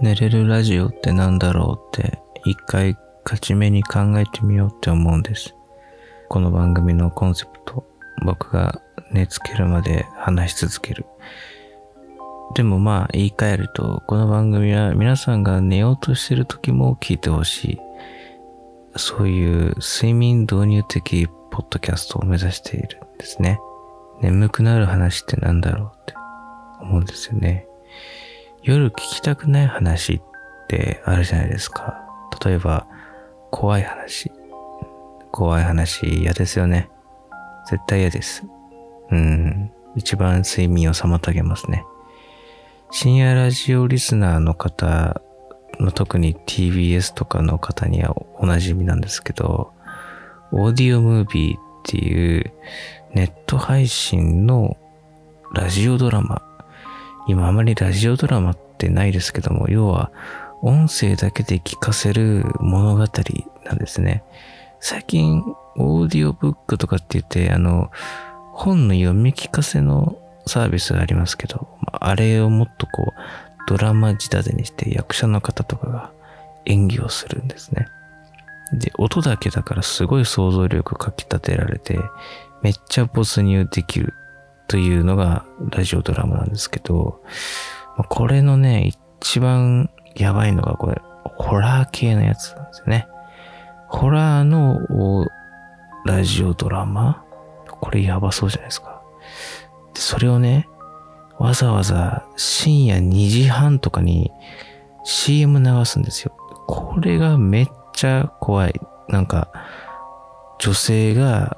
寝れるラジオってなんだろうって一回勝ち目に考えてみようって思うんです。この番組のコンセプト、僕が寝つけるまで話し続ける。でもまあ言い換えると、この番組は皆さんが寝ようとしてる時も聞いてほしい。そういう睡眠導入的ポッドキャストを目指しているんですね。眠くなる話ってなんだろうって思うんですよね。夜聞きたくない話ってあるじゃないですか。例えば、怖い話。怖い話嫌ですよね。絶対嫌です。うん。一番睡眠を妨げますね。深夜ラジオリスナーの方の特に TBS とかの方にはおなじみなんですけど、オーディオムービーっていうネット配信のラジオドラマ。今あまりラジオドラマってないですけども、要は音声だけで聞かせる物語なんですね。最近、オーディオブックとかって言って、あの、本の読み聞かせのサービスがありますけど、あれをもっとこう、ドラマ仕立てにして役者の方とかが演技をするんですね。で、音だけだからすごい想像力かき立てられて、めっちゃ没入できるというのがラジオドラマなんですけど、これのね、一番やばいのがこれ、ホラー系のやつなんですよね。ホラーのラジオドラマ？これやばそうじゃないですか。それをね、わざわざ深夜2時半とかに CM 流すんですよ。これがめっちゃ怖い。なんか、女性が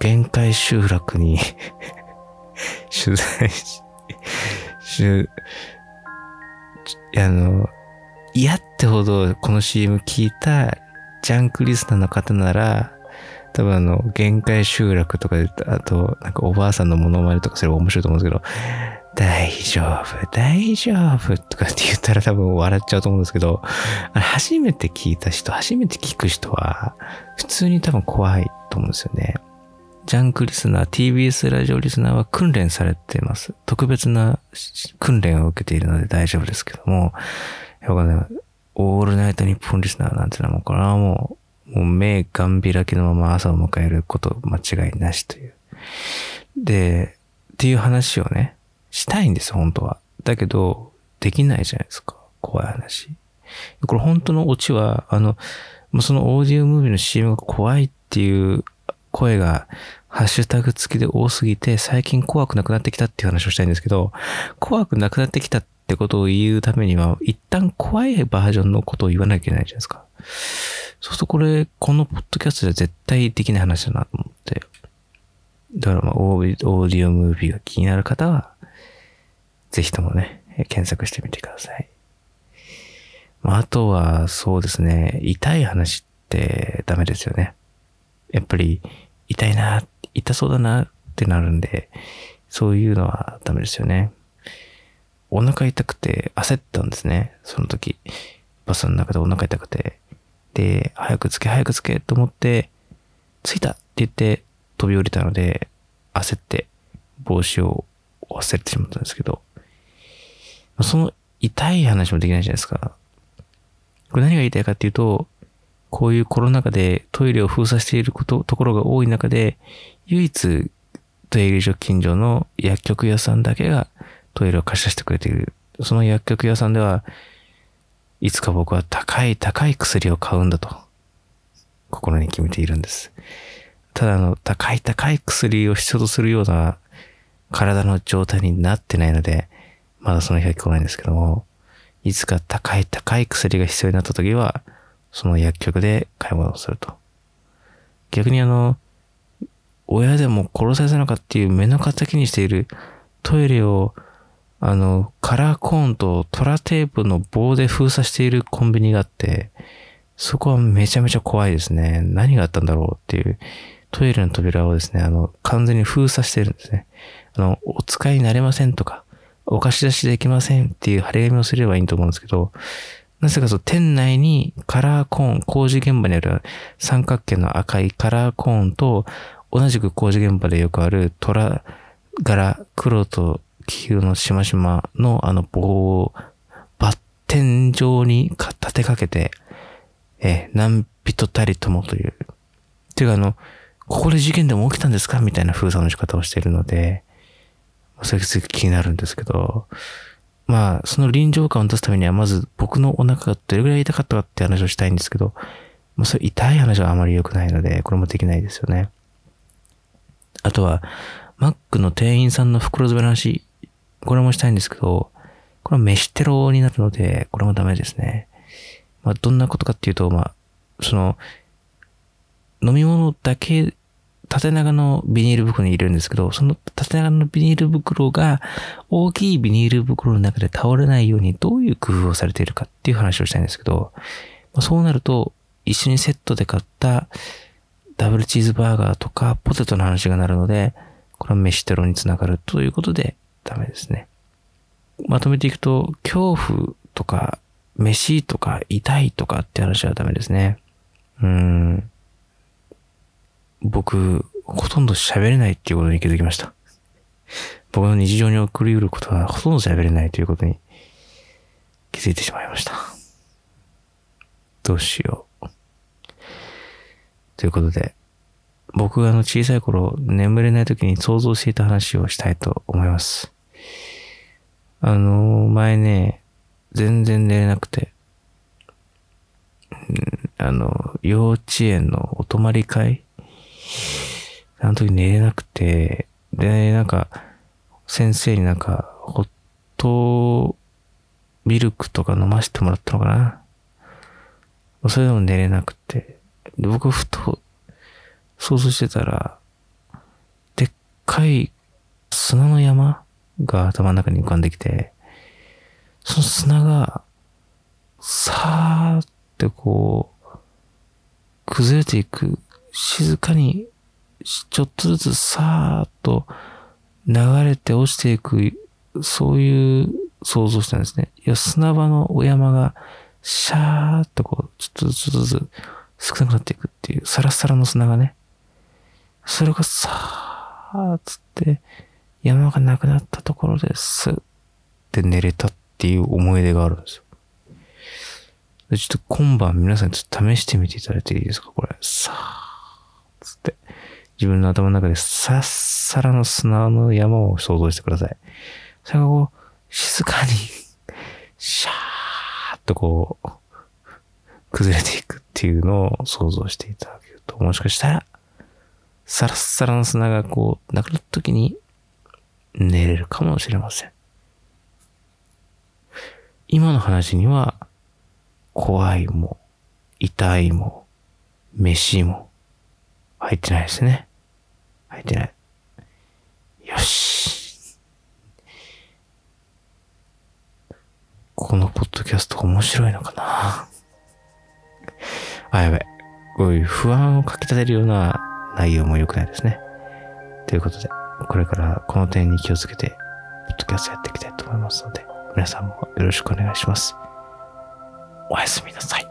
限界集落に取材し、し、あの、嫌ってほどこの CM 聞いたジャンクリスナーの方なら、多分あの、限界集落とかで、あと、なんかおばあさんのモノマネとかすれば面白いと思うんですけど、大丈夫、大丈夫とかって言ったら 多分笑っちゃうと思うんですけど、初めて聞いた人、初めて聞く人は、普通に多分怖いと思うんですよね。ジャンクリスナー、TBS ラジオリスナーは訓練されています。特別な訓練を受けているので大丈夫ですけども、やっぱね、オールナイトニッポンリスナーなんていうのはもうこれはもう、もう目がん開きのまま朝を迎えること間違いなしという。で、っていう話をね、したいんです、本当は。だけど、できないじゃないですか。怖い話。これ本当のオチは、あの、そのオーディオムービーの CM が怖いっていう声が、ハッシュタグ付きで多すぎて、最近怖くなくなってきたっていう話をしたいんですけど、怖くなくなってきたってことを言うためには、一旦怖いバージョンのことを言わなきゃいけないじゃないですか。そうするとこれ、このポッドキャストでは絶対できない話だなと思って。だからまあ、オーディオムービーが気になる方は、ぜひともね、検索してみてください。まあ、あとは、そうですね、痛い話ってダメですよね。やっぱり、痛いな、痛そうだなってなるんで、そういうのはダメですよね。お腹痛くて焦ったんですね、その時。バスの中でお腹痛くて。で、早くつけ、早くつけと思って、着いたって言って飛び降りたので、焦って帽子を忘れてしまったんですけど、その痛い話もできないじゃないですか。これ何が言いたいかっていうと、こういうコロナ禍でトイレを封鎖していること、ところが多い中で、唯一トイレ所近所の薬局屋さんだけがトイレを貸し出してくれている。その薬局屋さんでは、いつか僕は高い高い薬を買うんだと、心に決めているんです。ただあの、高い高い薬を必要とするような体の状態になってないので、まだその日は来ないんですけども、いつか高い高い薬が必要になった時は、その薬局で買い物をすると。逆にあの、親でも殺されたのかっていう目の敵にしているトイレを、あの、カラーコーンとトラテープの棒で封鎖しているコンビニがあって、そこはめちゃめちゃ怖いですね。何があったんだろうっていう、トイレの扉をですね、あの、完全に封鎖してるんですね。あの、お使いになれませんとか、お貸し出しできませんっていう張り紙をすればいいと思うんですけど、なぜかそう、店内にカラーコーン、工事現場にある三角形の赤いカラーコーンと、同じく工事現場でよくある虎柄、黒と黄色のしましまのあの棒をバッ天井に立てかけて、え、何人たりともという。ていうかあの、ここで事件でも起きたんですか？みたいな封鎖の仕方をしているので、それが気になるんですけど、まあ、その臨場感を出すためには、まず僕のお腹がどれぐらい痛かったかって話をしたいんですけど、まあ、それ痛い話はあまり良くないので、これもできないですよね。あとは、マックの店員さんの袋詰めの話、これもしたいんですけど、これは飯テロになるので、これもダメですね。まあ、どんなことかっていうと、まあ、その、飲み物だけ縦長のビニール袋に入れるんですけど、その縦長のビニール袋が大きいビニール袋の中で倒れないようにどういう工夫をされているかっていう話をしたいんですけど、そうなると一緒にセットで買ったダブルチーズバーガーとかポテトの話がなるので、これは飯テロにつながるということでダメですね。まとめていくと、恐怖とか、飯とか、痛いとかって話はダメですね。うん。僕、ほとんど喋れないっていうことに気づきました。僕の日常に送り得ることはほとんど喋れないということに気づいてしまいました。どうしよう。ということで、僕があの小さい頃眠れない時に想像していた話をしたいと思います。あの、前ね、全然寝れなくて、あの、幼稚園のお泊り会あの時寝れなくて、で、なんか、先生になんか、ホットミルクとか飲ませてもらったのかな？それでも寝れなくて。で、僕ふと想像してたら、でっかい砂の山が頭の中に浮かんできて、その砂が、さーってこう、崩れていく静かに、ちょっとずつさーっと流れて落ちていく、そういう想像したんですね。いや、砂場のお山が、シャーっとこう、ちょっとずつ少なくなっていくっていう、サラサラの砂がね。それがさーっつって、山がなくなったところですって寝れたっていう思い出があるんですよ。ちょっと今晩皆さんちょっと試してみていただいていいですか？これ。さーっつって、自分の頭の中でさっさらの砂の山を想像してください。それがこう、静かに、シャーっとこう、崩れていくっていうのを想像していただけると、もしかしたら、サラッサラの砂がこう、なくなった時に、寝れるかもしれません。今の話には、怖いも、痛いも、飯も、入ってないですね。入ってない。よし。このポッドキャスト面白いのかなあ、やべ。こういう不安をかき立てるような内容も良くないですね。ということで、これからこの点に気をつけて、ポッドキャストやっていきたいと思いますので、皆さんもよろしくお願いします。おやすみなさい。